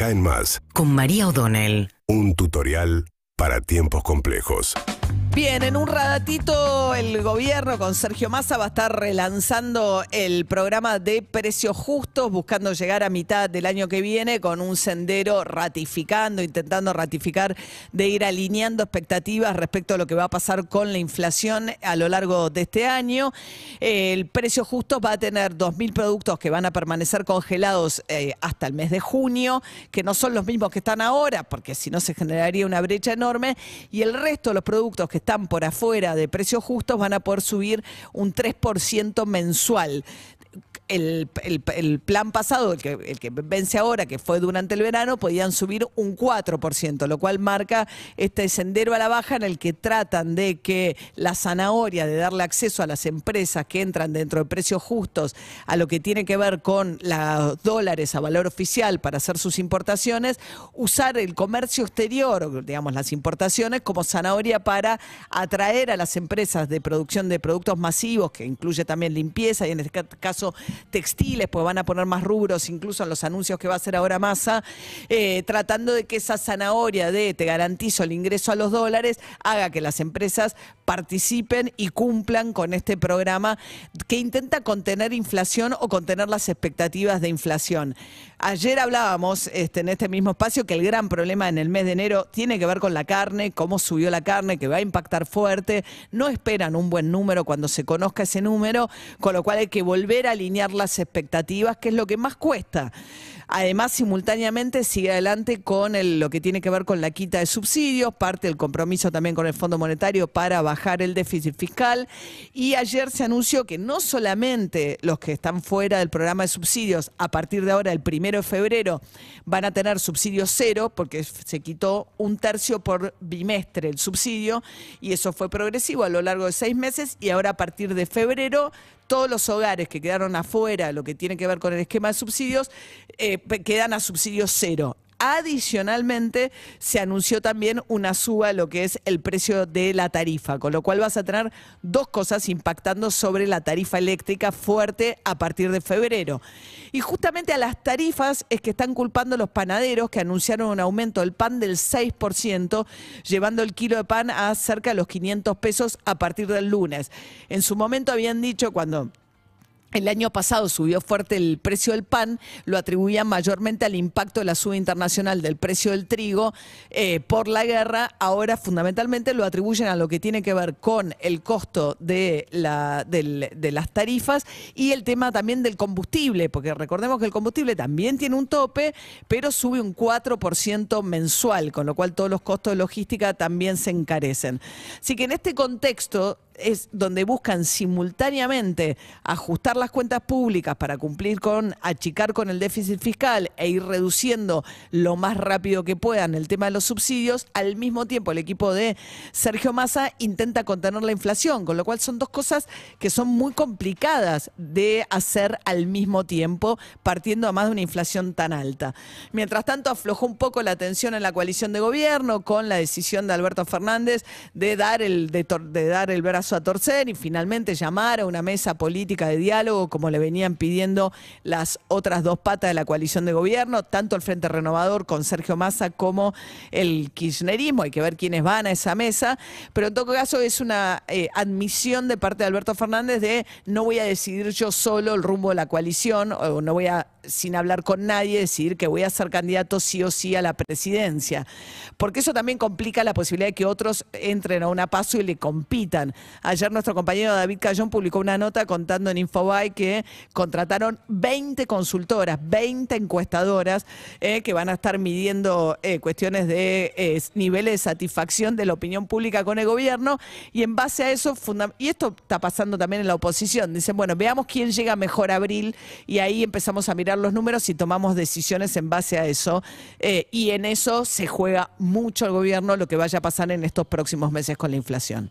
caen más. Con María O'Donnell. Un tutorial para tiempos complejos. Bien, en un ratito el gobierno con Sergio Massa va a estar relanzando el programa de precios justos, buscando llegar a mitad del año que viene con un sendero ratificando, intentando ratificar de ir alineando expectativas respecto a lo que va a pasar con la inflación a lo largo de este año. El precio justo va a tener 2.000 productos que van a permanecer congelados eh, hasta el mes de junio, que no son los mismos que están ahora, porque si no se generaría una brecha enorme, y el resto de los productos que están por afuera de precios justos van a poder subir un 3% mensual el, plan pasado, el que, el que vence ahora, que fue durante el verano, podían subir un 4%, lo cual marca este sendero a la baja en el que tratan de que la zanahoria, de darle acceso a las empresas que entran dentro de precios justos a lo que tiene que ver con los dólares a valor oficial para hacer sus importaciones, usar el comercio exterior, digamos las importaciones, como zanahoria para atraer a las empresas de producción de productos masivos, que incluye también limpieza y en este caso textiles, pues van a poner más rubros incluso en los anuncios que va a hacer ahora Massa, eh, tratando de que esa zanahoria de te garantizo el ingreso a los dólares haga que las empresas participen y cumplan con este programa que intenta contener inflación o contener las expectativas de inflación. Ayer hablábamos este, en este mismo espacio que el gran problema en el mes de enero tiene que ver con la carne, cómo subió la carne, que va a impactar fuerte. No esperan un buen número cuando se conozca ese número, con lo cual hay que volver a alinear las expectativas, que es lo que más cuesta. Además, simultáneamente sigue adelante con lo que tiene que ver con la quita de subsidios, parte del compromiso también con el Fondo Monetario para bajar el déficit fiscal. Y ayer se anunció que no solamente los que están fuera del programa de subsidios, a partir de ahora, el primero de febrero, van a tener subsidio cero, porque se quitó un tercio por bimestre el subsidio, y eso fue progresivo a lo largo de seis meses, y ahora a partir de febrero todos los hogares que quedaron afuera, lo que tiene que ver con el esquema de subsidios, eh, quedan a subsidio cero. Adicionalmente, se anunció también una suba a lo que es el precio de la tarifa, con lo cual vas a tener dos cosas impactando sobre la tarifa eléctrica fuerte a partir de febrero. Y justamente a las tarifas es que están culpando los panaderos que anunciaron un aumento del pan del 6%, llevando el kilo de pan a cerca de los 500 pesos a partir del lunes. En su momento habían dicho cuando el año pasado subió fuerte el precio del pan, lo atribuían mayormente al impacto de la suba internacional del precio del trigo eh, por la guerra. Ahora fundamentalmente lo atribuyen a lo que tiene que ver con el costo de, la, de las tarifas y el tema también del combustible, porque recordemos que el combustible también tiene un tope, pero sube un 4% mensual, con lo cual todos los costos de logística también se encarecen. Así que en este contexto es donde buscan simultáneamente ajustar las cuentas públicas para cumplir con, achicar con el déficit fiscal e ir reduciendo lo más rápido que puedan el tema de los subsidios, al mismo tiempo el equipo de Sergio Massa intenta contener la inflación, con lo cual son dos cosas que son muy complicadas de hacer al mismo tiempo, partiendo además de una inflación tan alta. Mientras tanto, aflojó un poco la tensión en la coalición de gobierno con la decisión de Alberto Fernández de dar el, de, de dar el brazo a torcer y finalmente llamar a una mesa política de diálogo como le venían pidiendo las otras dos patas de la coalición de gobierno, tanto el Frente Renovador con Sergio Massa como el kirchnerismo. Hay que ver quiénes van a esa mesa, pero en todo caso es una eh, admisión de parte de Alberto Fernández de no voy a decidir yo solo el rumbo de la coalición o no voy a sin hablar con nadie, decir que voy a ser candidato sí o sí a la presidencia. Porque eso también complica la posibilidad de que otros entren a una paso y le compitan. Ayer nuestro compañero David Cayón publicó una nota contando en Infobae que contrataron 20 consultoras, 20 encuestadoras eh, que van a estar midiendo eh, cuestiones de eh, niveles de satisfacción de la opinión pública con el gobierno. Y en base a eso, y esto está pasando también en la oposición, dicen, bueno, veamos quién llega mejor a abril y ahí empezamos a mirar los números y tomamos decisiones en base a eso. Y en eso se juega mucho el gobierno lo que vaya a pasar en estos próximos meses con la inflación.